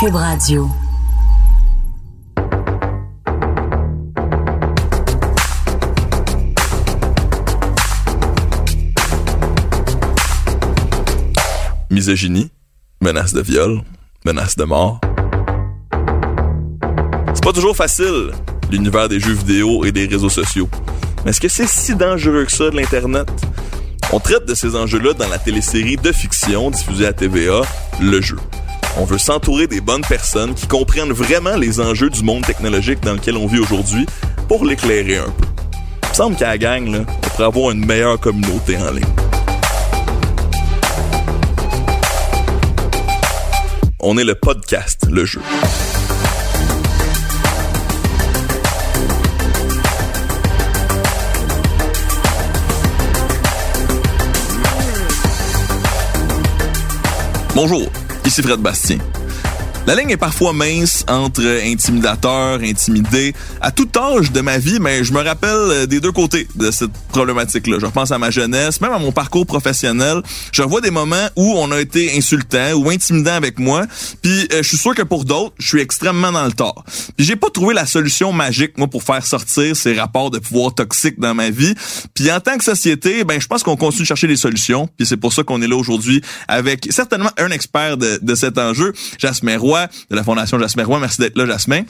Cube Radio. misogynie, menace de viol, menace de mort. C'est pas toujours facile, l'univers des jeux vidéo et des réseaux sociaux. Mais est-ce que c'est si dangereux que ça de l'Internet? On traite de ces enjeux-là dans la télésérie de fiction diffusée à TVA, Le Jeu. On veut s'entourer des bonnes personnes qui comprennent vraiment les enjeux du monde technologique dans lequel on vit aujourd'hui pour l'éclairer un peu. Il semble qu'à la gang, on pourrait avoir une meilleure communauté en ligne. On est le podcast, le jeu. Bonjour, ici Fred Bastien. La ligne est parfois mince entre intimidateur, intimidé. À tout âge de ma vie, mais je me rappelle des deux côtés de cette problématique-là. Je repense à ma jeunesse, même à mon parcours professionnel. Je revois des moments où on a été insultant ou intimidant avec moi. Puis euh, je suis sûr que pour d'autres, je suis extrêmement dans le tort. Puis j'ai pas trouvé la solution magique moi pour faire sortir ces rapports de pouvoir toxiques dans ma vie. Puis en tant que société, ben je pense qu'on continue de chercher des solutions. Puis c'est pour ça qu'on est là aujourd'hui avec certainement un expert de, de cet enjeu, Jasmin Roy de la Fondation Jasmin Roy. Merci d'être là, Jasmin.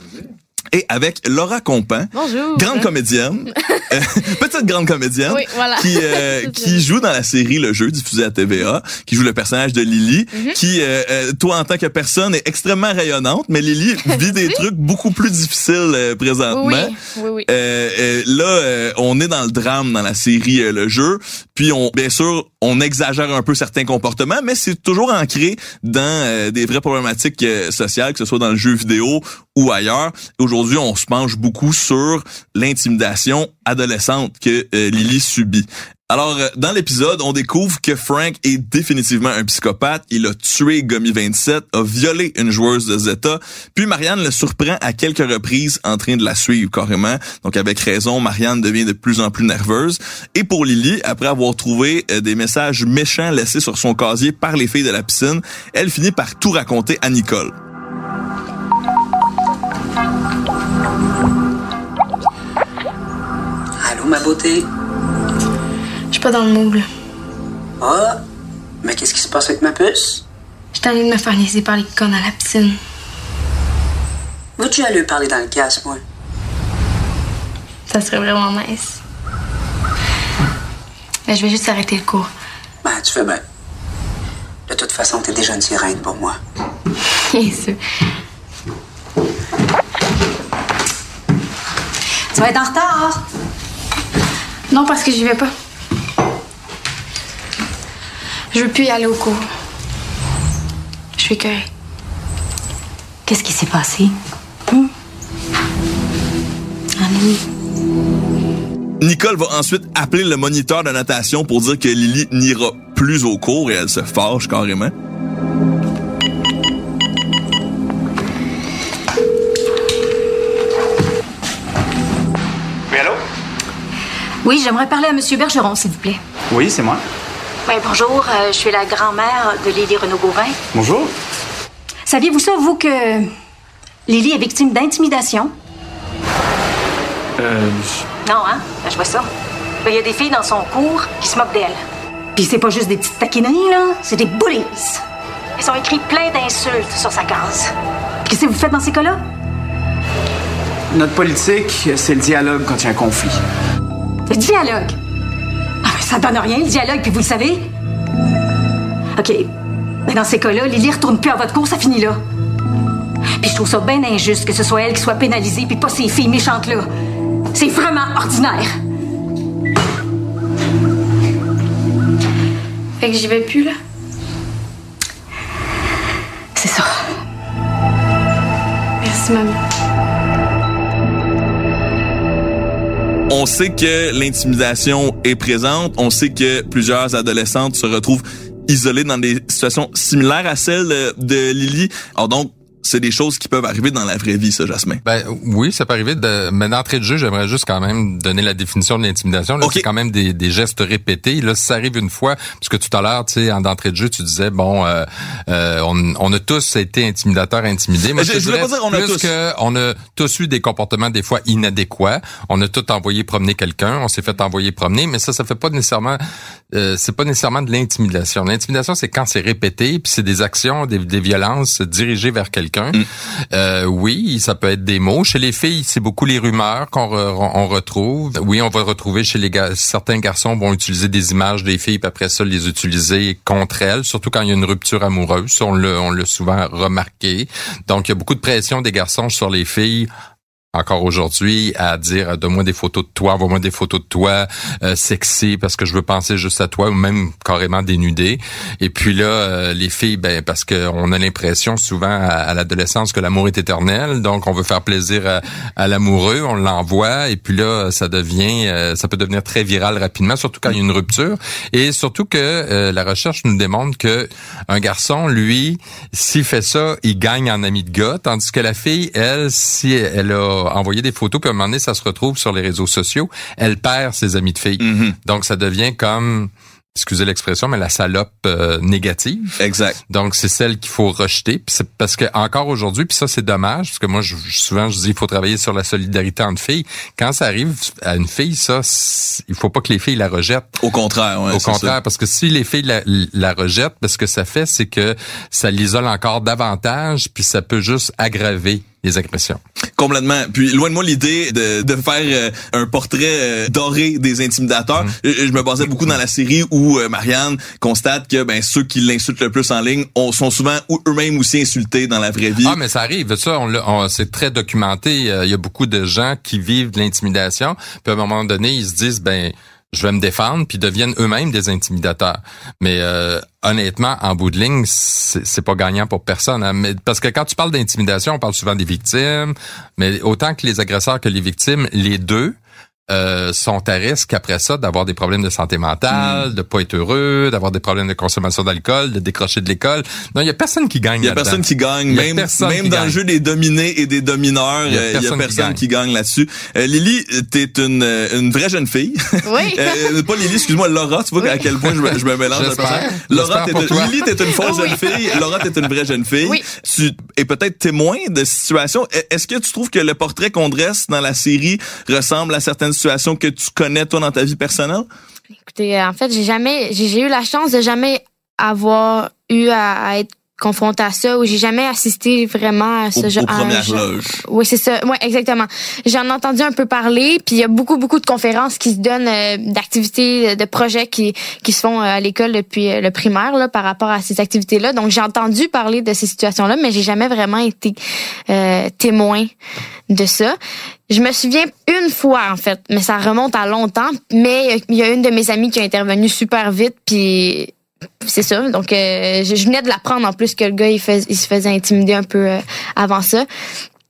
Et avec Laura Compan, Bonjour. grande comédienne, euh, petite grande comédienne, Oui, voilà. qui euh, qui joue dans la série Le Jeu diffusée à TVA, qui joue le personnage de Lily, Mhm. qui euh, euh, toi en tant que personne est extrêmement rayonnante, mais Lily vit des trucs beaucoup plus difficiles euh, présentement. Oui, oui, oui. Là, euh, on est dans le drame dans la série Le Jeu, puis on, bien sûr, on exagère un peu certains comportements, mais c'est toujours ancré dans euh, des vraies problématiques sociales, que ce soit dans le jeu vidéo ou ailleurs. Aujourd'hui, on se penche beaucoup sur l'intimidation adolescente que euh, Lily subit. Alors, euh, dans l'épisode, on découvre que Frank est définitivement un psychopathe. Il a tué Gummy 27, a violé une joueuse de Zeta. Puis Marianne le surprend à quelques reprises en train de la suivre carrément. Donc, avec raison, Marianne devient de plus en plus nerveuse. Et pour Lily, après avoir trouvé euh, des messages méchants laissés sur son casier par les filles de la piscine, elle finit par tout raconter à Nicole. Ma beauté? Je suis pas dans le moule. Ah, mais qu'est-ce qui se passe avec ma puce? J'étais allée de me faire niaiser par les connes à la piscine. Vas-tu aller parler dans le casque, moi? Ça serait vraiment nice. Mais je vais juste arrêter le cours. Ben, tu fais bien. De toute façon, t'es déjà une sirène pour moi. Bien sûr. Tu vas être en retard. Non, parce que j'y vais pas. Je veux plus y aller au cours. Je suis écœurée. Qu'est-ce qui s'est passé? Hum? Nicole va ensuite appeler le moniteur de natation pour dire que Lily n'ira plus au cours et elle se fâche carrément. Oui, j'aimerais parler à Monsieur Bergeron, s'il vous plaît. Oui, c'est moi. Oui, bonjour, euh, je suis la grand-mère de Lily Renaud-Gauvin. Bonjour. Saviez-vous ça, vous, que Lily est victime d'intimidation? Euh, Non, hein? Ben, je vois ça. Ben, Il y a des filles dans son cours qui se moquent d'elle. Puis c'est pas juste des petites taquineries, là. C'est des bullies. Ils ont écrit plein d'insultes sur sa case. Qu'est-ce que vous faites dans ces cas-là? notre politique, c'est le dialogue quand il y a un conflit. Le dialogue. Ah, ben, ça donne rien, le dialogue, puis vous le savez. OK. Mais dans ces cas-là, Lily retourne plus à votre cours, ça finit là. Puis je trouve ça bien injuste que ce soit elle qui soit pénalisée, puis pas ces filles méchantes-là. C'est vraiment ordinaire. Fait que j'y vais plus, là? c'est ça. Merci, mamie. On sait que l'intimidation est présente. On sait que plusieurs adolescentes se retrouvent isolées dans des situations similaires à celles de Lily. Alors donc, c'est des choses qui peuvent arriver dans la vraie vie, ça, Jasmin. Ben oui, ça peut arriver. De, mais d'entrée de jeu, j'aimerais juste quand même donner la définition de l'intimidation. Là, Ok. C'est quand même des, des gestes répétés. Là, si ça arrive une fois, parce que tout à l'heure, tu sais, en d'entrée de jeu, tu disais bon, euh, euh, on, on a tous été intimidateurs, intimidés. Moi, Je- voulais pas dire on a tous. que on a tous eu des comportements des fois inadéquats. On a tout envoyé promener quelqu'un. On s'est fait envoyer promener, mais ça, ça fait pas nécessairement, euh, c'est pas nécessairement de l'intimidation. L'intimidation, c'est quand c'est répété, puis c'est des actions, des, des violences dirigées vers quelqu'un. Mm. Euh, oui, ça peut être des mots. Chez les filles, c'est beaucoup les rumeurs qu'on re- on retrouve. Oui, on va retrouver chez les gars, certains garçons vont utiliser des images des filles, puis après ça, les utiliser contre elles, surtout quand il y a une rupture amoureuse. On l'a, on l'a souvent remarqué. Donc, il y a beaucoup de pression des garçons sur les filles encore aujourd'hui à dire donne-moi des photos de toi, envoie-moi des photos de toi euh, sexy parce que je veux penser juste à toi ou même carrément dénudé. Et puis là euh, les filles ben parce que on a l'impression souvent à, à l'adolescence que l'amour est éternel, donc on veut faire plaisir à, à l'amoureux, on l'envoie et puis là ça devient euh, ça peut devenir très viral rapidement surtout quand il y a une rupture et surtout que euh, la recherche nous démontre que un garçon lui s'il fait ça, il gagne en ami de gars tandis que la fille elle si elle a envoyé des photos puis à un moment donné ça se retrouve sur les réseaux sociaux, elle perd ses amis de filles. Mhm. Donc ça devient comme excusez l'expression mais la salope euh, négative. Exact. Donc c'est celle qu'il faut rejeter Puis c'est parce que encore aujourd'hui puis ça c'est dommage parce que moi je, souvent je dis il faut travailler sur la solidarité entre filles. Quand ça arrive à une fille ça il faut pas que les filles la rejettent. Au contraire, ouais, Au contraire, ça. parce que si les filles la, la rejettent, parce que ça fait, c'est que ça l'isole encore davantage, puis ça peut juste aggraver les agressions. Complètement. Puis loin de moi l'idée de, de faire euh, un portrait euh, doré des intimidateurs. Mm-hmm. Euh, Je me basais beaucoup dans la série où euh, Marianne constate que ben ceux qui l'insultent le plus en ligne ont- sont souvent ou- eux-mêmes aussi insultés dans la vraie vie. Ah, mais ça arrive. Ça, on, on- c'est très documenté. Il y a beaucoup de gens qui vivent de l'intimidation. Puis à un moment donné, ils se disent, ben, je vais me défendre, puis deviennent eux-mêmes des intimidateurs. Mais euh, honnêtement, en bout de ligne, c'est pas gagnant pour personne. hein. Mais, parce que quand tu parles d'intimidation, on parle souvent des victimes, mais autant que les agresseurs que les victimes, les deux euh, sont à risque après ça d'avoir des problèmes de santé mentale, Hmm. de pas être heureux, d'avoir des problèmes de consommation d'alcool, de décrocher de l'école. Non, il y a personne qui gagne Il y a personne qui gagne, même, personne même qui dans gagne. le jeu des dominés et des domineurs, Il y a euh, il y a personne qui gagne. là-dessus. Euh, Lily, t'es une, euh, une vraie jeune fille. Oui. Euh, pas Lily, excuse-moi, Laura, tu vois à quel point je me, je me mélange. Laura, t'es une-. Lily, t'es une fausse Oui. jeune fille. Laura, t'es une vraie jeune fille. Oui. Tu es peut-être témoin de situations. E- Est-ce que tu trouves que le portrait qu'on dresse dans la série ressemble à certaines que tu connais, toi, dans ta vie personnelle? Écoutez, en fait, j'ai jamais, j'ai eu la chance de jamais avoir eu à être confrontée à ça ou j'ai jamais assisté vraiment à ce genre. aux premières loges. Oui, c'est ça. Oui, exactement. J'en ai entendu un peu parler, puis il y a beaucoup, beaucoup de conférences qui se donnent, euh, d'activités, de projets qui, qui se font euh, à l'école depuis euh, le primaire là, par rapport à ces activités-là. Donc, j'ai entendu parler de ces situations-là, mais j'ai jamais vraiment été euh, témoin de ça. Je me souviens une fois, en fait, mais ça remonte à longtemps, mais il y a une de mes amies qui a intervenu super vite, puis c'est ça. Donc, euh, je, je venais de l'apprendre en plus que le gars, il, fais- il se faisait intimider un peu euh, avant ça.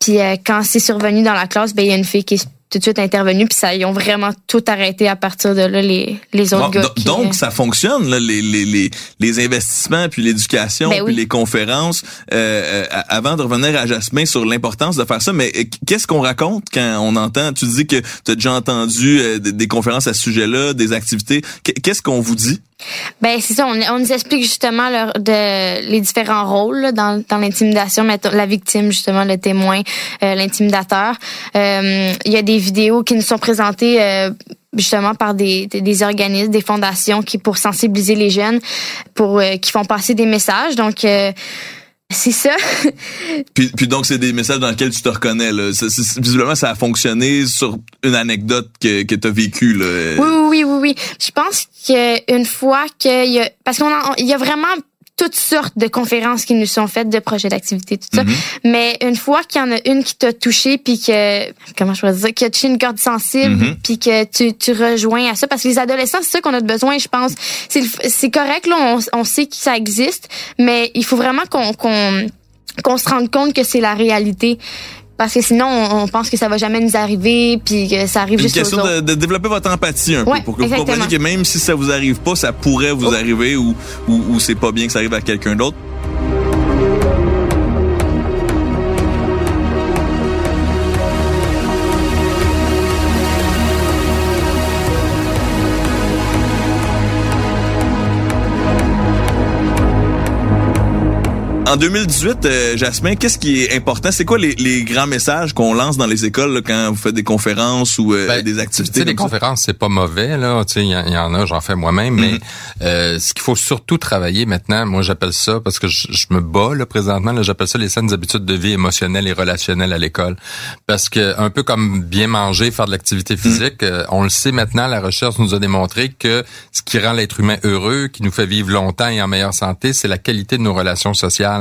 Puis euh, quand c'est survenu dans la classe, ben il y a une fille qui est tout de suite intervenue, puis ça, ils ont vraiment tout arrêté à partir de là, les, les autres Bon, gars. qui, donc, ça fonctionne, là, les, les, les, les investissements, puis l'éducation, Ben puis les conférences. Avant de revenir à Jasmin sur l'importance de faire ça, mais qu'est-ce qu'on raconte quand on entend, tu dis que tu as déjà entendu des, des conférences à ce sujet-là, des activités. Qu- Qu'est-ce qu'on vous dit? Ben c'est ça, on, on nous explique justement de, les différents rôles là, dans, dans l'intimidation, la victime justement, le témoin, euh, l'intimidateur. Euh, Il y a des vidéos qui nous sont présentées euh, justement par des, des, des organismes, des fondations qui pour sensibiliser les jeunes, pour euh, qui font passer des messages. Donc euh, c'est ça. Puis, puis donc, c'est des messages dans lesquels tu te reconnais. Là. Visiblement, ça a fonctionné sur une anecdote que, que tu as vécue. Oui, oui, oui, oui. Je pense qu'une fois qu'il y a, parce qu'on il y a vraiment toutes sortes de conférences qui nous sont faites, de projets d'activité, tout ça. Mhm. Mais une fois qu'il y en a une qui t'a touché, puis que, comment je pourrais dire, qui a touché une corde sensible, Mhm. puis que tu, tu rejoins à ça, parce que les adolescents, c'est ça qu'on a besoin, je pense. C'est correct, là, on, on sait que ça existe, mais il faut vraiment qu'on qu'on qu'on se rende compte que c'est la réalité. Parce que sinon, on, pense que ça va jamais nous arriver, puis que ça arrive Une juste aux question autres. de, de développer votre empathie un Ouais, peu pour que vous exactement. compreniez que même si ça vous arrive pas, ça pourrait vous Oh. arriver ou, ou, ou c'est pas bien que ça arrive à quelqu'un d'autre. En 2018, euh, Jasmin, qu'est-ce qui est important? C'est quoi les, les grands messages qu'on lance dans les écoles là, quand vous faites des conférences ou euh, Ben, des activités? les ça? conférences, c'est pas mauvais, là. Tu sais, il y, en- il y en a, j'en fais moi-même, mais euh, ce qu'il faut surtout travailler maintenant, moi j'appelle ça, parce que je, je me bats là présentement, là, j'appelle ça les saines habitudes de vie émotionnelles et relationnelles à l'école. Parce que un peu comme bien manger, faire de l'activité physique, euh, on le sait maintenant, la recherche nous a démontré que ce qui rend l'être humain heureux, qui nous fait vivre longtemps et en meilleure santé, c'est la qualité de nos relations sociales.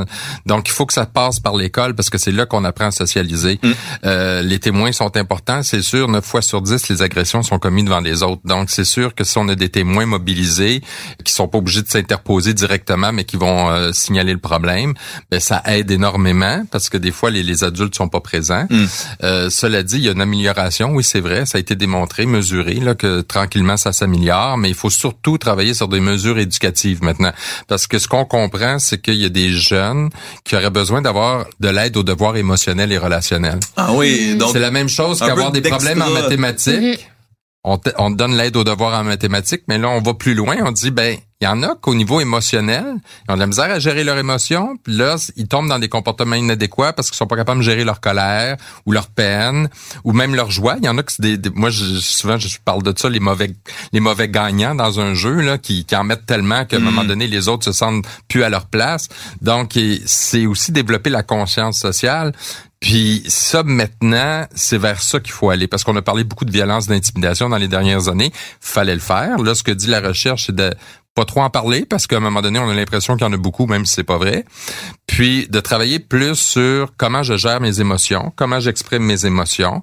Donc, il faut que ça passe par l'école parce que c'est là qu'on apprend à socialiser. Euh, les témoins sont importants, c'est sûr. 9 fois sur 10, les agressions sont commises devant les autres. Donc, c'est sûr que si on a des témoins mobilisés, qui sont pas obligés de s'interposer directement, mais qui vont euh, signaler le problème, ben ça aide énormément parce que des fois, les, les adultes sont pas présents. Euh, cela dit, il y a une amélioration, oui, c'est vrai, ça a été démontré, mesuré, là, que tranquillement, ça s'améliore, mais il faut surtout travailler sur des mesures éducatives maintenant. Parce que ce qu'on comprend, c'est qu'il y a des jeunes qui auraient besoin d'avoir de l'aide aux devoirs émotionnels et relationnels. Ah oui, donc C'est la même chose qu'avoir des problèmes en mathématiques. On te, on te donne l'aide aux devoirs en mathématiques, mais là, on va plus loin. On dit, ben, il y en a qu'au niveau émotionnel, ils ont de la misère à gérer leurs émotions, puis là, ils tombent dans des comportements inadéquats parce qu'ils sont pas capables de gérer leur colère ou leur peine ou même leur joie. Il y en a que c'est des, des- moi, je, souvent, je parle de ça, les mauvais, les mauvais gagnants dans un jeu, là, qui, qui en mettent tellement qu'à un moment donné, les autres se sentent plus à leur place. Donc, c'est aussi développer la conscience sociale. Puis ça, maintenant, c'est vers ça qu'il faut aller. Parce qu'on a parlé beaucoup de violence, d'intimidation dans les dernières années. Fallait le faire. Là, ce que dit la recherche, c'est de pas trop en parler parce qu'à un moment donné, on a l'impression qu'il y en a beaucoup, même si c'est pas vrai. Puis de travailler plus sur comment je gère mes émotions, comment j'exprime mes émotions,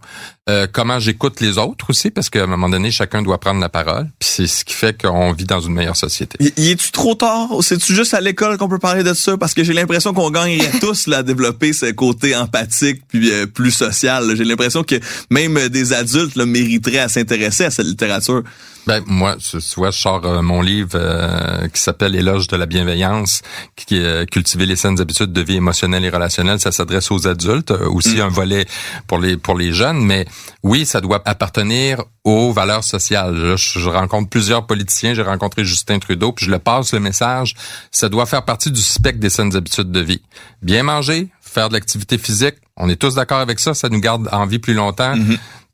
euh, comment j'écoute les autres aussi, parce qu'à un moment donné, chacun doit prendre la parole. Puis c'est ce qui fait qu'on vit dans une meilleure société. Y, y est-tu trop tard? C'est-tu juste à l'école qu'on peut parler de ça? Parce que j'ai l'impression qu'on gagnerait tous là, à développer ce côté empathique puis euh, plus social. J'ai l'impression que même euh, des adultes là, mériteraient à s'intéresser à cette littérature. Ben moi, tu tu vois, je sors euh, mon livre euh, qui s'appelle Éloge de la bienveillance, qui est euh, cultiver les saines habitudes de vie émotionnelle et relationnelle. Ça s'adresse aux adultes, aussi un volet pour les pour les jeunes, mais oui, ça doit appartenir aux valeurs sociales. Là, je, je rencontre plusieurs politiciens, j'ai rencontré Justin Trudeau, puis je le passe le message. Ça doit faire partie du spectre des saines habitudes de vie. Bien manger, faire de l'activité physique, on est tous d'accord avec ça, ça nous garde en vie plus longtemps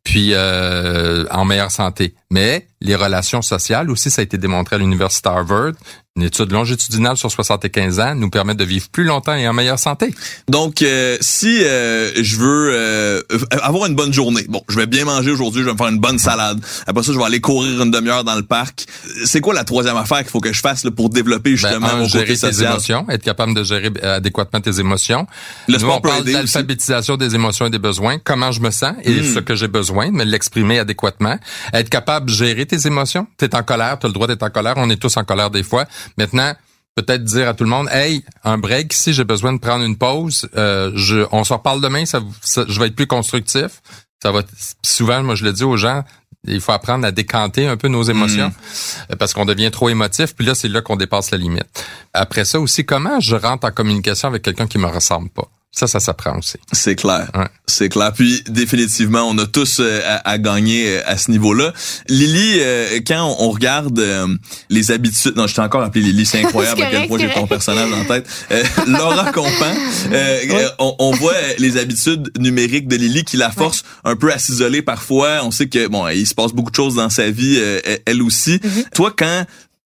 puis euh, en meilleure santé. Mais les relations sociales aussi, ça a été démontré à l'université Harvard. Une étude longitudinale sur 75 ans nous permet de vivre plus longtemps et en meilleure santé. Donc, euh, si euh, je veux euh, avoir une bonne journée, bon, je vais bien manger aujourd'hui, je vais me faire une bonne salade. Après ça, je vais aller courir une demi-heure dans le parc. C'est quoi la troisième affaire qu'il faut que je fasse là, pour développer justement Ben, un, mon gérer côté tes émotions, être capable de gérer euh, adéquatement tes émotions. Le Nous, sport on parle d'alphabétisation des émotions et des besoins, comment je me sens et Mm. ce que j'ai besoin, mais l'exprimer adéquatement. Être capable de gérer tes émotions. T'es en colère, t'as le droit d'être en colère, on est tous en colère des fois. Maintenant, peut-être dire à tout le monde, hey, un break, si j'ai besoin de prendre une pause, euh, je, on se reparle demain, ça, ça- je vais être plus constructif. Ça va, souvent, moi, je le dis aux gens, il faut apprendre à décanter un peu nos émotions euh, parce qu'on devient trop émotif. Puis là, c'est là qu'on dépasse la limite. Après ça aussi, comment je rentre en communication avec quelqu'un qui me ressemble pas? Ça, ça s'apprend aussi. C'est clair. Ouais. C'est clair. Puis définitivement, on a tous euh, à, à gagner euh, à ce niveau-là. Lily, euh, quand on, on regarde euh, les habitudes, non, je t'ai encore appelé Lily, c'est incroyable à quel point j'ai ton personnage en tête. Laura Compan, on, on voit les habitudes numériques de Lily qui la force un peu à s'isoler parfois. On sait que bon, il se passe beaucoup de choses dans sa vie, elle aussi. Mm-hmm. Toi, quand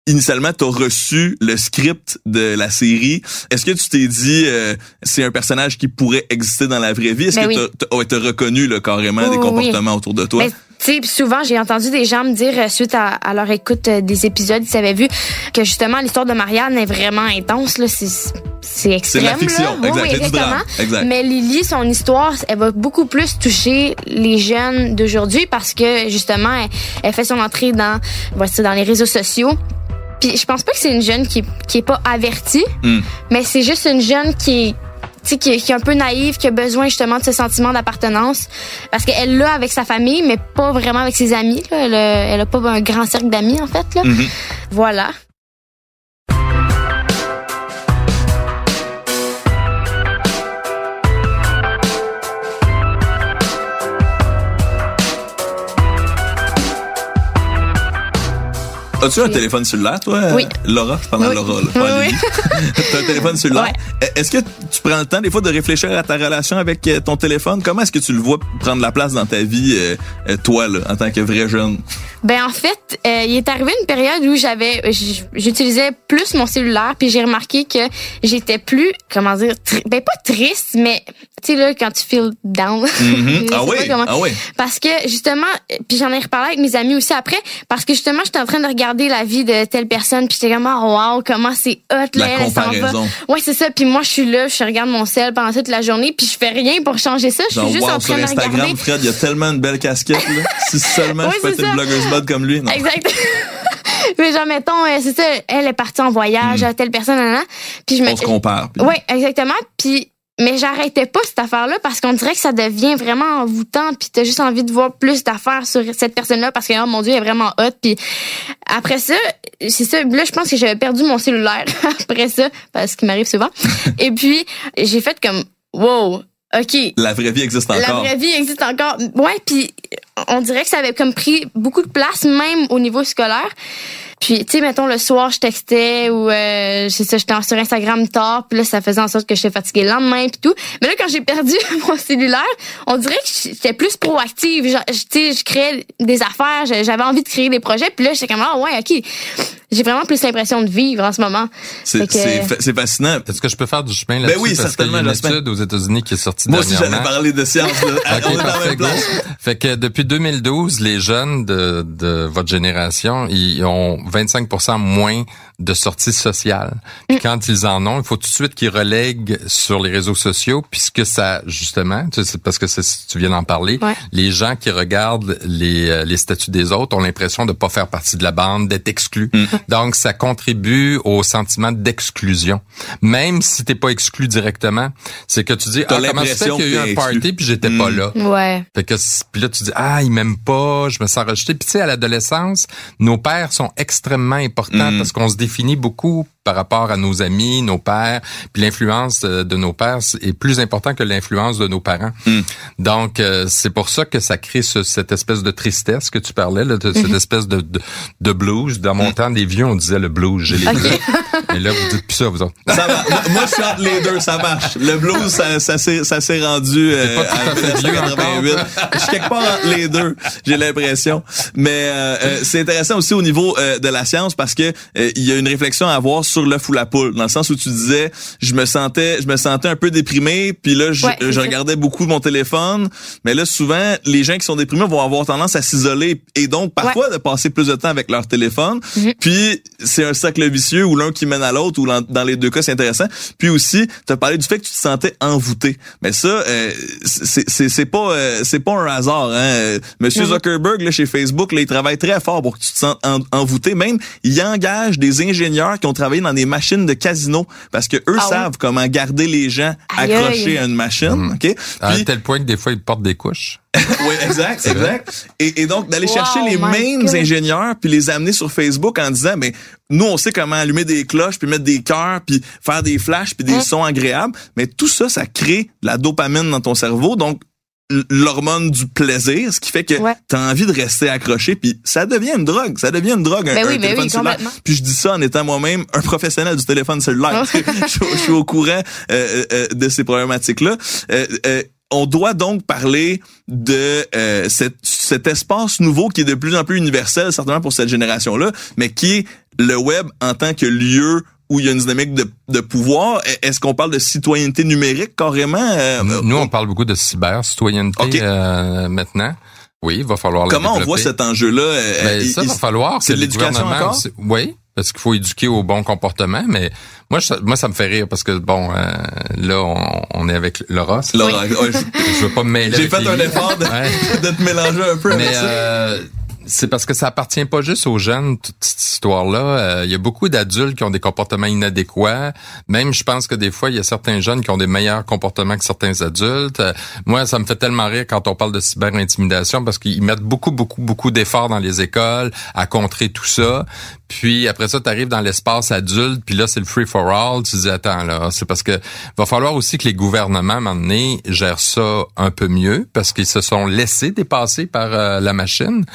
initialement tu as reçu le script de la série, est-ce que tu t'es dit euh, c'est un personnage qui pourrait exister dans la vraie vie? Est-ce Ben que oui. t'as- t'as ouais, t'as reconnu là, carrément des oui, comportements autour de toi? Mais, tu sais, souvent, j'ai entendu des gens me dire, euh, suite à, à leur écoute euh, des épisodes, ils avaient vu que justement, l'histoire de Marianne est vraiment intense. Là, c'est, c'est extrême. C'est de la fiction, là. exact, Oui, exactement. exact. Mais Lily, son histoire, elle va beaucoup plus toucher les jeunes d'aujourd'hui parce que, justement, elle, elle fait son entrée dans, voici, dans les réseaux sociaux. Puis je pense pas que c'est une jeune qui, qui est pas avertie, Hmm. mais c'est juste une jeune qui est tu sais, qui, est- qui est un peu naïve, qui a besoin justement de ce sentiment d'appartenance. Parce qu'elle l'a avec sa famille, mais pas vraiment avec ses amis. Là. Elle, a, elle a pas un grand cercle d'amis, en fait. Là. Mhm. Voilà. As-tu un téléphone cellulaire, toi? Oui. Laura, je parle à Oui. Laura, là, à Oui. T'as un téléphone cellulaire? Est-ce que tu prends le temps, des fois, de réfléchir à ta relation avec euh, ton téléphone? Comment est-ce que tu le vois prendre la place dans ta vie, euh, euh, toi, là, en tant que vrai jeune? Ben en fait, euh, il est arrivé une période où j'avais j'utilisais plus mon cellulaire puis j'ai remarqué que j'étais plus comment dire ben pas triste mais tu sais là quand tu feel down. Mhm. Ah oui? comment- Ah oui? Parce que justement puis j'en ai reparlé avec mes amis aussi après parce que justement j'étais en train de regarder la vie de telle personne puis j'étais comme oh, wow comment c'est hot La là elle s'en va. comparaison. Ouais, c'est ça puis moi je suis là, je regarde mon sel pendant toute la journée puis je fais rien pour changer ça, je suis juste wow, en sur train de Instagram, regarder. Fred, il y a tellement une belle casquette, là. Si seulement Oui, je peux être une blogueuse mode comme lui. Non. Exact. Mais genre, mettons, euh, c'est ça, elle est partie en voyage, à telle personne, nan, nan. Puis je me. On se compare. puis- Oui, exactement. Puis, mais j'arrêtais pas cette affaire-là parce qu'on dirait que ça devient vraiment envoûtant. Puis t'as juste envie de voir plus d'affaires sur cette personne-là parce que, oh mon Dieu, elle est vraiment hot. Puis après ça, c'est ça. Là, je pense que j'avais perdu mon cellulaire après ça parce qu'il m'arrive souvent. Et puis, j'ai fait comme, wow, OK, La vraie vie existe la encore. vraie vie existe encore. Ouais, puis on dirait que ça avait comme pris beaucoup de place, même au niveau scolaire. Puis, tu sais, mettons, le soir, je textais ou, euh, c'est ça, j'étais sur Instagram tard, puis là, ça faisait en sorte que j'étais fatiguée le lendemain, puis tout. Mais là, quand j'ai perdu mon cellulaire, on dirait que j'étais plus proactive. Je- Tu sais, je créais des affaires, j'avais envie de créer des projets, puis là, j'étais comme, ah ouais, OK. J'ai vraiment plus l'impression de vivre en ce moment. C'est que- c'est fa- c'est fascinant. Est-ce que je peux faire du chemin Ben là-dessus? oui, parce qu'il y a certainement, une étude aux États-Unis qui est sortie Moi aussi, j'allais dernièrement. parler de science. Là. Ok, On est dans la parfait, même place. go. Fait que depuis 2012, les jeunes de, de votre génération, ils ont 25% moins de sorties sociales. Puis quand ils en ont, il faut tout de suite qu'ils relèguent sur les réseaux sociaux, puisque ça, justement, tu sais, c'est parce que c'est- tu viens d'en parler, Ouais. les gens qui regardent les, euh, les statuts des autres ont l'impression de pas faire partie de la bande, d'être exclus. Donc, ça contribue au sentiment d'exclusion. Même si t'es pas exclu directement, c'est que tu dis, ah, comment ça fait l'impression qu'il y a eu un party exclu. puis j'étais pas Mm. là? Ouais. Fait que puis là tu dis ah il m'aime pas, je me sens rejeté. Puis tu sais à l'adolescence, nos pères sont extrêmement importants Mm. parce qu'on se définit beaucoup par rapport à nos amis, nos pères, puis l'influence euh, de nos pères est plus important que l'influence de nos parents. Mm. Donc euh, c'est pour ça que ça crée ce- cette espèce de tristesse que tu parlais là, de- cette espèce de, de de blues. Dans mon temps des vieux on disait le blues, j'ai les Ok. Mais là vous dites plus ça vous autres. Ça va. Moi, je suis entre les deux, ça marche. Le blues, ça, ça s'est, ça s'est rendu euh, pas tout à fait 1988. Je suis quelque part entre les deux, j'ai l'impression. Mais euh, euh, c'est intéressant aussi au niveau euh, de la science parce que euh, il y a une réflexion à avoir sur l'œuf ou la poule, dans le sens où tu disais, je me sentais, je me sentais un peu déprimé, puis là, je, Ouais, regardais beaucoup mon téléphone. Mais là, souvent, les gens qui sont déprimés vont avoir tendance à s'isoler et donc parfois de passer plus de temps avec leur téléphone. Mhm. Puis c'est un cercle vicieux où l'un qui mène à l'autre ou dans les deux cas c'est intéressant. Puis aussi, tu as parlé du fait que tu te sentais envoûté. Mais ça euh, c'est c'est c'est pas euh, c'est pas un hasard hein. Euh, Monsieur Mhm. Zuckerberg là chez Facebook, là, il travaille très fort pour que tu te sentes en- envoûté même il engage des ingénieurs qui ont travaillé dans des machines de casino parce que eux Ah oui? savent comment garder les gens accrochés aïe. à une machine, Mhm. OK? À Puis- tel point que des fois ils portent des couches. oui, exact, exact. Et, et donc d'aller Wow, chercher les mêmes God. ingénieurs puis les amener sur Facebook en disant mais nous on sait comment allumer des cloches puis mettre des cœurs puis faire des flashs puis des sons agréables, mais tout ça ça crée de la dopamine dans ton cerveau donc l'hormone du plaisir, ce qui fait que Ouais. tu as envie de rester accroché puis ça devient une drogue, ça devient une drogue un, Ben oui, un ben téléphone oui, cellulaire. complètement. Puis je dis ça en étant moi-même un professionnel du téléphone cellulaire. je, je suis au courant euh, euh, de ces problématiques-là. Euh, euh, on doit donc parler de euh, cette- cet espace nouveau qui est de plus en plus universel, certainement pour cette génération-là, mais qui est le web en tant que lieu où il y a une dynamique de, de pouvoir. Est-ce qu'on parle de citoyenneté numérique carrément? euh, Nous, on parle beaucoup de cyber-citoyenneté euh, maintenant. Oui, il va falloir comment on voit cet enjeu-là? euh, Ben, il- ça il- va falloir c'est que de l'éducation encore? oui, parce qu'il faut éduquer au bon comportement, mais moi, ça, moi, ça me fait rire parce que bon, euh, là, on, on est avec Laura. Laura, ouais, je- Je veux pas me mêler. J'ai fait un effort de, Ouais. de te mélanger un peu Mais avec ça. euh, C'est parce que ça appartient pas juste aux jeunes, toute cette histoire-là. Euh, il y a beaucoup d'adultes qui ont des comportements inadéquats. Même, je pense que des fois, il y a certains jeunes qui ont des meilleurs comportements que certains adultes. Euh, moi, ça me fait tellement rire quand on parle de cyber-intimidation parce qu'ils mettent beaucoup, beaucoup, beaucoup d'efforts dans les écoles à contrer tout ça. Puis après ça, tu arrives dans l'espace adulte, puis là, c'est le free for all. Tu dis, attends, là, c'est parce que va falloir aussi que les gouvernements, à un moment donné, gèrent ça un peu mieux parce qu'ils se sont laissés dépasser par euh, la machine.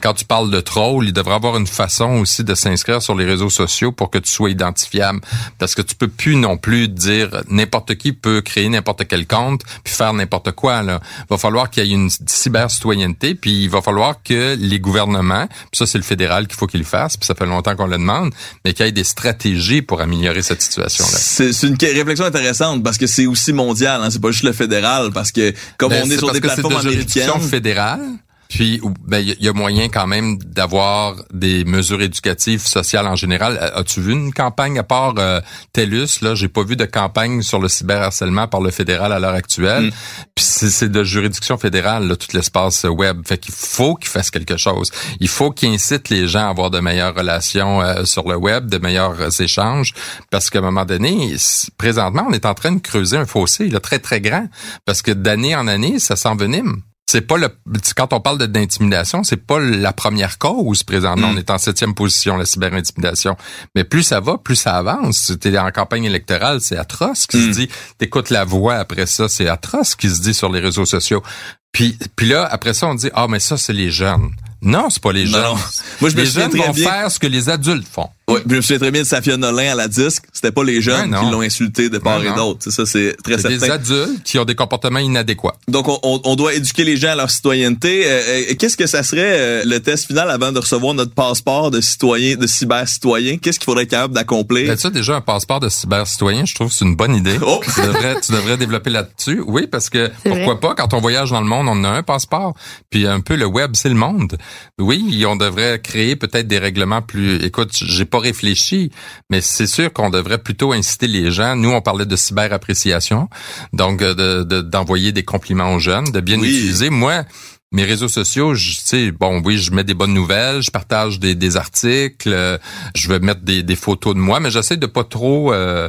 Quand tu parles de troll, il devrait avoir une façon aussi de s'inscrire sur les réseaux sociaux pour que tu sois identifiable. Parce que tu peux plus non plus dire n'importe qui peut créer n'importe quel compte puis faire n'importe quoi. Là. Va falloir qu'il y ait une cyber-citoyenneté, puis il va falloir que les gouvernements, puis ça c'est le fédéral qu'il faut qu'il fasse, puis ça fait longtemps qu'on le demande, mais qu'il y ait des stratégies pour améliorer cette situation-là. C'est une réflexion intéressante parce que c'est aussi mondial, hein, c'est pas juste le fédéral, parce que comme Ben, on est c'est sur des de plateformes juridiction américaines, fédérale. Puis, ben, il y a moyen quand même d'avoir des mesures éducatives, sociales en général. Euh, As-tu vu une campagne à part euh, TELUS? Là, j'ai pas vu de campagne sur le cyberharcèlement par le fédéral à l'heure actuelle. Mm. Puis c'est de juridiction fédérale, là, tout l'espace web. Fait qu'il faut qu'il fasse quelque chose. Il faut qu'il incite les gens à avoir de meilleures relations euh, sur le web, de meilleurs euh, échanges. Parce qu'à un moment donné, présentement, on est en train de creuser un fossé là, très, très grand. Parce que d'année en année, ça s'envenime. C'est pas le quand on parle d'intimidation, c'est pas la première cause présentement. Mm. On est en septième position, la cyberintimidation. Mais plus ça va, plus ça avance. T'es en campagne électorale, c'est atroce ce qui Mm. se dit. T'écoutes la voix après ça, c'est atroce ce qui se dit sur les réseaux sociaux. Puis, puis là, après ça, on dit ah mais ça c'est les jeunes. Non, c'est pas les jeunes. non. Moi, je me les souviens jeunes très vont bien- faire ce que les adultes font. Puis je me souviens très bien de Safia Nolin à la disque. C'était pas les jeunes non. qui l'ont insulté de part Ouais, et d'autre. C'est ça, c'est très C'est des certain. adultes qui ont des comportements inadéquats. Donc, on, on- on doit éduquer les gens à leur citoyenneté. Euh, euh, Qu'est-ce que ça serait euh, le test final avant de recevoir notre passeport de citoyen, de cyber-citoyen? Qu'est-ce qu'il faudrait être capable d'accomplir? Ben, ça, déjà, un passeport de cyber-citoyen, je trouve que c'est une bonne idée. Oh! Tu, devrais, tu devrais développer là-dessus. Oui, parce que pourquoi pas, quand on voyage dans le monde, on a un passeport. Puis un peu le web, c'est le monde. Oui, on devrait créer peut-être des règlements plus... Écoute, j'ai pas réfléchi, mais c'est sûr qu'on devrait plutôt inciter les gens. Nous, on parlait de cyber-appréciation, donc euh, de- de- d'envoyer des compliments aux jeunes, de bien Oui. utiliser. Moi, mes réseaux sociaux, je sais, bon, oui, je mets des bonnes nouvelles, je partage des, des articles, euh, je vais mettre des, des photos de moi, mais j'essaie de pas trop euh,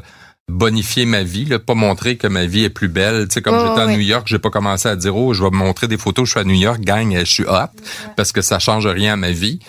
bonifier ma vie, là, pas montrer que ma vie est plus belle. Tu sais, comme Ouais, j'étais à. New York, j'ai pas commencé à dire oh, je vais me montrer des photos, je suis à New York, gang, je suis hot, parce que ça change rien à ma vie.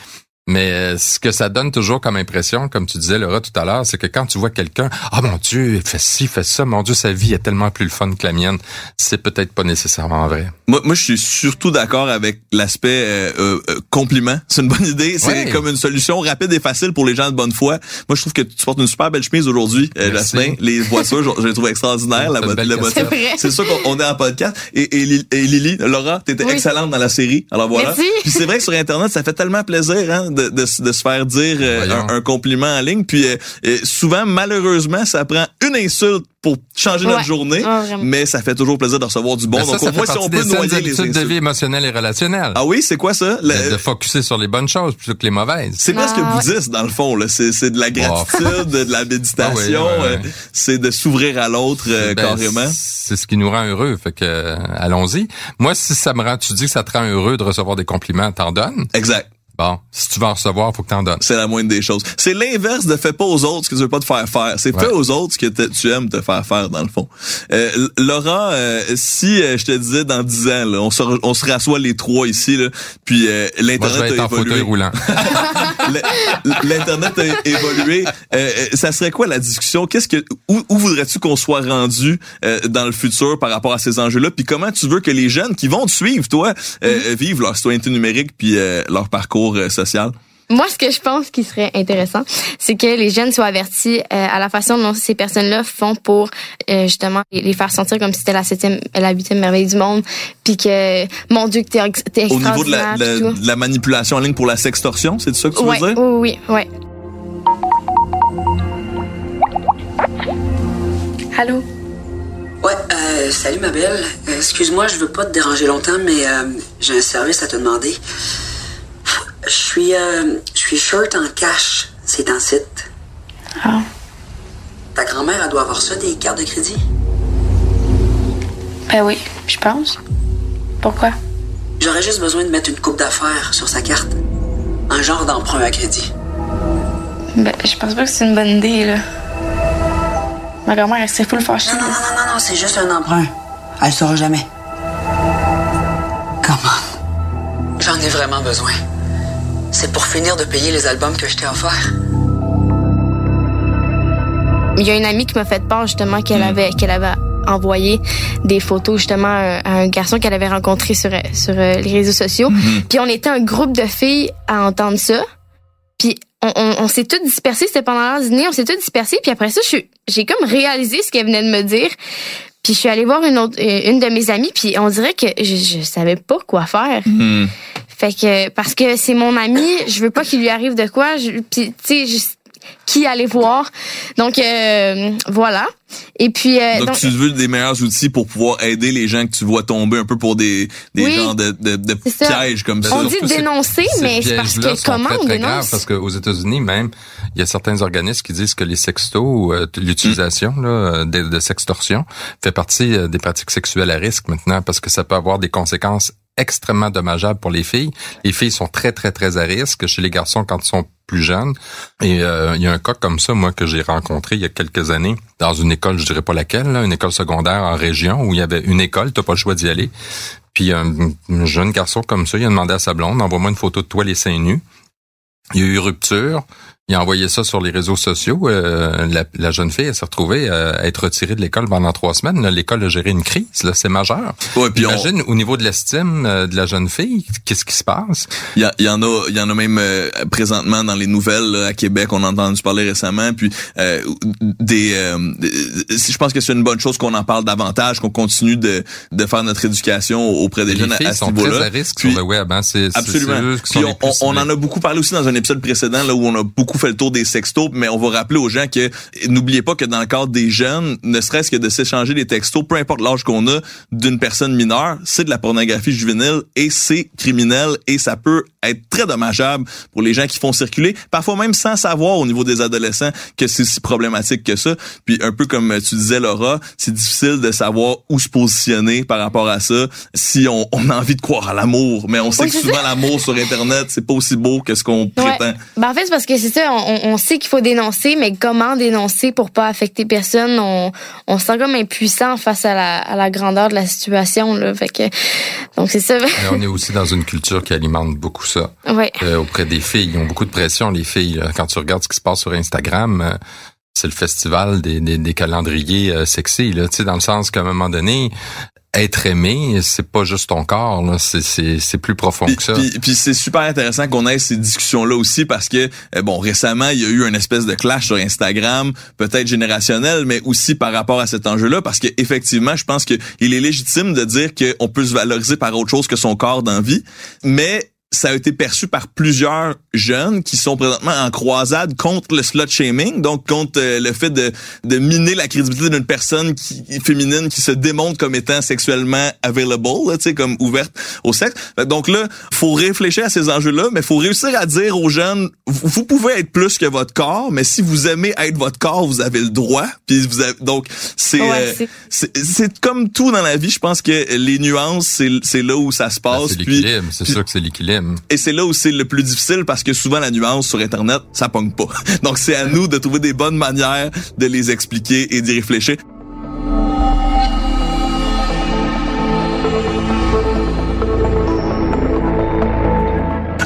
Mais euh, ce que ça donne toujours comme impression, comme tu disais Laura tout à l'heure, c'est que quand tu vois quelqu'un, ah mon Dieu, il fait ci, il fait ça, mon Dieu, sa vie est tellement plus le fun que la mienne, c'est peut-être pas nécessairement vrai. Moi, moi, je suis surtout d'accord avec l'aspect euh, euh, euh, compliment. C'est une bonne idée. C'est Ouais. comme une solution rapide et facile pour les gens de bonne foi. Moi, je trouve que tu portes une super belle chemise aujourd'hui, euh. Jasmin. Les voitures, je, je les trouve extraordinaires. La, motif. C'est vrai. C'est sûr qu'on on est en podcast. Et, et, et Lily, Laura, t'étais Oui. excellente dans la série. Alors voilà. Merci. Puis c'est vrai que sur Internet, ça fait tellement plaisir hein, de, de, se- de se faire dire euh, un, un compliment en ligne. Puis euh, euh, souvent, malheureusement, ça prend une insulte pour changer notre journée. Ouais, vraiment. mais ça fait toujours plaisir de recevoir du bon. Ça, Donc ça au moins, si on peut noyer les habitudes de insultes. vie émotionnelle et relationnelle. Ah oui, c'est quoi ça? Le- de, de focuser sur les bonnes choses plutôt que les mauvaises. c'est presque Ah, ouais. bouddhiste dans le fond. Là. C'est, c'est de la gratitude, de la méditation. Ah oui, ouais, ouais. euh, c'est de s'ouvrir à l'autre euh, Ben, carrément. C'est ce qui nous rend heureux. Fait que euh, allons-y. Moi, si ça me rend, tu dis que ça te rend heureux de recevoir des compliments, t'en donnes. Exact. Bon, si tu vas en recevoir, faut que t'en donnes. C'est la moindre des choses. C'est l'inverse de fais pas aux autres ce que tu veux pas te faire faire. C'est Ouais. fais aux autres ce que te- tu aimes te faire faire dans le fond. Euh, L- Laura, euh, si euh, je te disais dans 10 ans, là, on se re- on se rassoit les trois ici, là, puis euh, l'internet a évolué. roulant. L'internet a évolué. Ça serait quoi la discussion? Qu'est-ce que où, où voudrais-tu qu'on soit rendu euh, dans le futur par rapport à ces enjeux-là? Puis comment tu veux que les jeunes qui vont te suivre, toi, euh, vivent leur citoyenneté numérique puis euh, leur parcours euh, social? Moi, ce que je pense qui serait intéressant, c'est que les jeunes soient avertis euh, à la façon dont ces personnes-là font pour euh, justement les faire sentir comme si c'était la septième, la huitième merveille du monde, puis que mon Dieu que t'es t'es Au niveau de la, de manipulation en ligne pour la sextorsion, c'est ça que tu ouais, veux dire? oui, oui, ouais. Allô? Ouais, euh, salut ma belle. Euh, Excuse-moi, je veux pas te déranger longtemps, mais euh, j'ai un service à te demander. Je suis, euh, je suis short en cash, c'est en site. Ah. Ta grand-mère, elle doit avoir ça, des cartes de crédit? Ben oui, je pense. Pourquoi? J'aurais juste besoin de mettre une coupe d'affaires sur sa carte. Un genre d'emprunt à crédit. Ben, je pense pas que c'est une bonne idée, là. Ma grand-mère, elle serait full fâchée. Non, non, non, non, non, c'est juste un emprunt. Elle saura jamais. Comment? J'en ai vraiment besoin. C'est pour finir de payer les albums que je t'ai offerts. Il y a une amie qui m'a fait part justement qu'elle avait qu'elle avait envoyé des photos justement à un garçon qu'elle avait rencontré sur sur euh, les réseaux sociaux. Puis on était un groupe de filles à entendre ça. Puis on, on, on s'est toutes dispersées, c'était pendant l'heure dîner, on s'est toutes dispersées. Puis après ça, j'ai comme réalisé ce qu'elle venait de me dire. Puis je suis allée voir une autre, une de mes amies, puis on dirait que je, je savais pas quoi faire. Hmm. Fait que parce que c'est mon ami, je veux pas qu'il lui arrive de quoi. Je, puis tu sais, qui aller voir. Donc euh, voilà. Et puis euh, Donc, donc- tu veux des meilleurs outils pour pouvoir aider les gens que tu vois tomber un peu pour des, des Oui. genres de, de, de pièges comme ça. on dit dénoncer, mais c'est parce que comment très, on dénonce? parce qu'aux États-Unis même, il y a certains organismes qui disent que les sextos, euh, l'utilisation là, euh, de, de sextorsion, fait partie euh, des pratiques sexuelles à risque maintenant parce que ça peut avoir des conséquences extrêmement dommageables pour les filles. Les filles sont très très très à risque chez les garçons quand ils sont plus jeunes. Et euh, il y a un cas comme ça, moi, que j'ai rencontré il y a quelques années dans une école, je dirais pas laquelle, là, une école secondaire en région où il y avait une école, t'as pas le choix d'y aller. Puis un, un jeune garçon comme ça, il a demandé à sa blonde, envoie-moi une photo de toi les seins nus. Il y a eu rupture. Il a envoyé ça sur les réseaux sociaux. Euh, la, la jeune fille, elle s'est retrouvée euh, à être retirée de l'école pendant trois semaines. L'école a géré une crise. Là, c'est majeur. Ouais, puis on- Imagine au niveau de l'estime euh, de la jeune fille, qu'est-ce qui se passe? Il y, a- y en a, il y en a même euh, présentement dans les nouvelles là, à Québec. On a entendu parler récemment. Puis euh, des, euh, je pense que c'est une bonne chose qu'on en parle davantage, qu'on continue de, de faire notre éducation auprès des Les jeunes à- filles à ce sont très à risque Puis- sur le web. Hein? C'est, Absolument. c'est eux qui Puis sont on, on- en a beaucoup parlé aussi dans un épisode précédent là où on a beaucoup fait le tour des sextos, mais on va rappeler aux gens que n'oubliez pas que dans le cadre des jeunes, ne serait-ce que de s'échanger des textos, peu importe l'âge qu'on a d'une personne mineure, c'est de la pornographie juvénile et c'est criminel et ça peut être très dommageable pour les gens qui font circuler, parfois même sans savoir au niveau des adolescents que c'est si problématique que ça. Puis un peu comme tu disais Laura, c'est difficile de savoir où se positionner par rapport à ça si on, on a envie de croire à l'amour, mais on sait Oui, que souvent l'amour sur internet, c'est pas aussi beau que ce qu'on Ouais. prétend. Ben, en fait, c'est parce que c'est ça, on, on sait qu'il faut dénoncer, mais comment dénoncer pour pas affecter personne? On, on se sent comme impuissant face à la, à la grandeur de la situation, là. Fait que, donc c'est ça. Mais on est aussi dans une culture qui alimente beaucoup ça. ouais. Euh, auprès des filles. Ils ont beaucoup de pression, les filles. Quand tu regardes ce qui se passe sur Instagram, euh, c'est le festival des, des, des calendriers euh, sexy, là. Tu sais, dans le sens qu'à un moment donné, être aimé, c'est pas juste ton corps, là. C'est, c'est, c'est plus profond que ça. puis- puis c'est super intéressant qu'on ait ces discussions-là aussi parce que, euh, bon, récemment, il y a eu une espèce de clash sur Instagram, peut-être générationnel, mais aussi par rapport à cet enjeu-là parce que effectivement, je pense qu'il est légitime de dire qu'on peut se valoriser par autre chose que son corps d'envie, mais ça a été perçu par plusieurs jeunes qui sont présentement en croisade contre le slut shaming, donc contre euh, le fait de, de miner la crédibilité d'une personne qui, féminine qui se démontre comme étant sexuellement available, là, tu sais, comme ouverte au sexe. Donc là, faut réfléchir à ces enjeux-là, mais faut réussir à dire aux jeunes, vous, vous pouvez être plus que votre corps, mais si vous aimez être votre corps, vous avez le droit. Puis vous avez, donc c'est Ouais, euh, c'est- comme tout dans la vie. Je pense que les nuances, c'est c'est là où ça se Ben, passe. c'est l'équilibre, c'est sûr que c'est l'équilibre. Et c'est là où c'est le plus difficile parce que souvent la nuance sur Internet, ça pogne pas. Donc c'est à nous de trouver des bonnes manières de les expliquer et d'y réfléchir.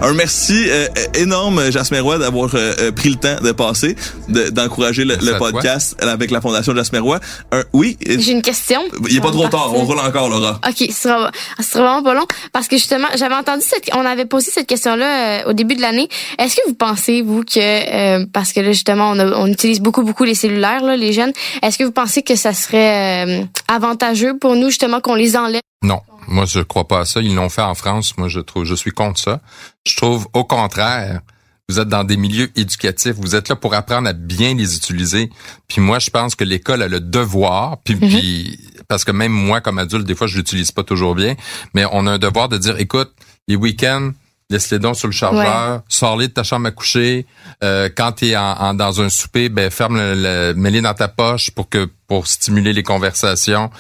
Un merci euh, énorme, Jasmin Roy, d'avoir euh, euh, pris le temps de passer, de- d'encourager le, le toi. podcast avec la Fondation Jasmin Roy. Un- oui, J'ai une question. il est pas trop tard, on roule encore, Laura. OK, ce sera, ce sera vraiment pas long parce que justement, j'avais entendu cette on avait posé cette question-là euh, au début de l'année. Est-ce que vous pensez vous que euh, parce que là justement on, a- on utilise beaucoup beaucoup les cellulaires là, les jeunes, est-ce que vous pensez que ça serait euh, avantageux pour nous justement qu'on les enlève? Non, moi je crois pas à ça. Ils l'ont fait en France. Moi je trouve, je suis contre ça. Je trouve au contraire, vous êtes dans des milieux éducatifs. Vous êtes là pour apprendre à bien les utiliser. Puis moi je pense que l'école a le devoir. Puis, puis parce que même moi comme adulte des fois je l'utilise pas toujours bien, mais on a un devoir de dire écoute les week-ends Laisse-les donc sur le chargeur, sors-les de ta chambre à coucher. Euh, quand tu es en, en- dans un souper, ben ferme le, le- mets-les dans ta poche pour que pour stimuler les conversations.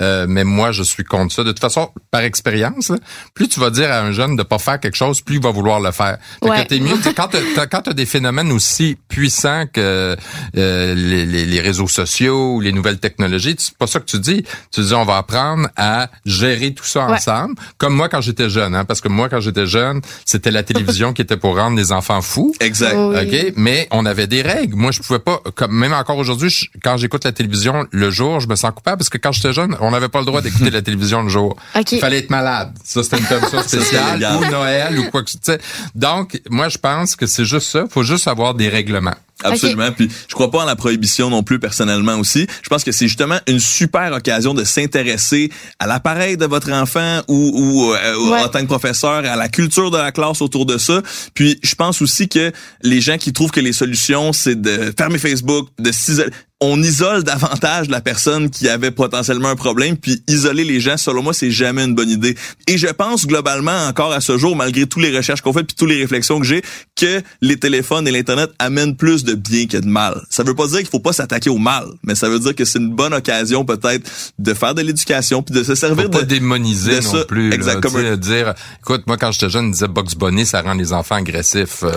Euh, mais moi, je suis contre ça. De toute façon, par expérience, plus tu vas dire à un jeune de pas faire quelque chose, plus il va vouloir le faire. Fait Ouais. que t'es mieux, tu quand quand t'as des phénomènes aussi puissants que euh, les, les- les réseaux sociaux ou les nouvelles technologies, c'est pas ça que tu dis. Tu dis on va apprendre à gérer tout ça Ouais. ensemble. Comme moi quand j'étais jeune, hein, parce que moi quand j'étais jeune, c'était la télévision qui était pour rendre les enfants fous. Exact. Oui. OK, mais on avait des règles. Moi, je pouvais pas, comme même encore aujourd'hui, quand j'écoute la télévision le jour, je me sens coupable parce que quand j'étais jeune, on n'avait pas le droit d'écouter la télévision le jour. Il fallait être malade. Ça, c'était une permission spéciale. ou Noël ou quoi que tu sais. Donc, moi, je pense que c'est juste ça. faut juste avoir des règlements. Absolument. Puis je crois pas en la prohibition non plus personnellement aussi. Je pense que c'est justement une super occasion de s'intéresser à l'appareil de votre enfant ou, ou euh, Ouais. en tant que professeur à la culture de la classe autour de ça. Puis je pense aussi que les gens qui trouvent que les solutions c'est de fermer Facebook, de s'isoler on isole davantage la personne qui avait potentiellement un problème, puis isoler les gens, selon moi, c'est jamais une bonne idée. Et je pense globalement encore à ce jour, malgré toutes les recherches qu'on fait, puis toutes les réflexions que j'ai, que les téléphones et l'internet amènent plus de bien que de mal. Ça veut pas dire qu'il faut pas s'attaquer au mal, mais ça veut dire que c'est une bonne occasion peut-être de faire de l'éducation puis de se servir Faut pas de démoniser de non ça. plus. là. Exact, comme Tu sais, un- dire, écoute, moi quand j'étais jeune, on disait Box Bunny, ça rend les enfants agressifs.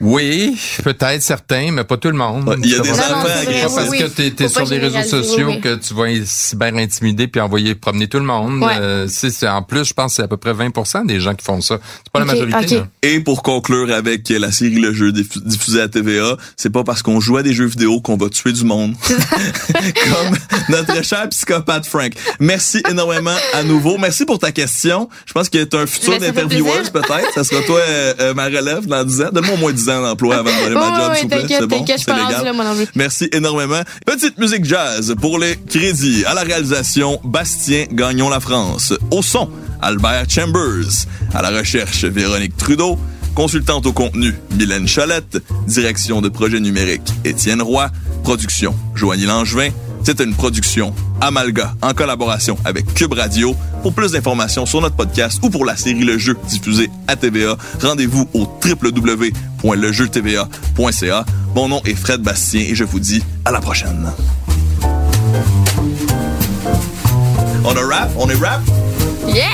Oui, peut-être certains, mais pas tout le monde. Il y a des enfants c'est pas parce oui, que oui. t'es, t'es Faut pas sur les réseaux sociaux que tu vas être cyber intimider puis envoyer promener tout le monde. Ouais. Euh, c'est, c'est- en plus, je pense que c'est à peu près 20% des gens qui font ça. C'est pas la majorité. Et pour conclure avec la série Le Jeu diffu- diffusée à TVA, c'est pas parce qu'on joue à des jeux vidéo qu'on va tuer du monde. Comme notre cher psychopathe Frank. Merci énormément à nouveau. Merci pour ta question. Je pense que tu un futur d'intervieweuse plaisir. peut-être. Ça sera toi, euh, euh, ma relève dans 10 ans. Donne-moi au moins 10 ans d'emploi avant de donner ma job, s'il vous plaît. C'est bon? C'est légal? là. Merci énormément. Petite musique jazz pour les crédits. À la réalisation, Bastien Gagnon La France. Au son, Albert Chambers. À la recherche, Véronique Trudeau. Consultante au contenu, Mylène Chalette. Direction de projet numérique, Étienne Roy. Production, Joanie Langevin. C'est une production Amalga en collaboration avec Cube Radio. Pour plus d'informations sur notre podcast ou pour la série Le Jeu diffusée à TVA, rendez-vous au www.lejeutva.ca. Mon nom est Fred Bastien et je vous dis à la prochaine. On a rap? On est rap? Yeah!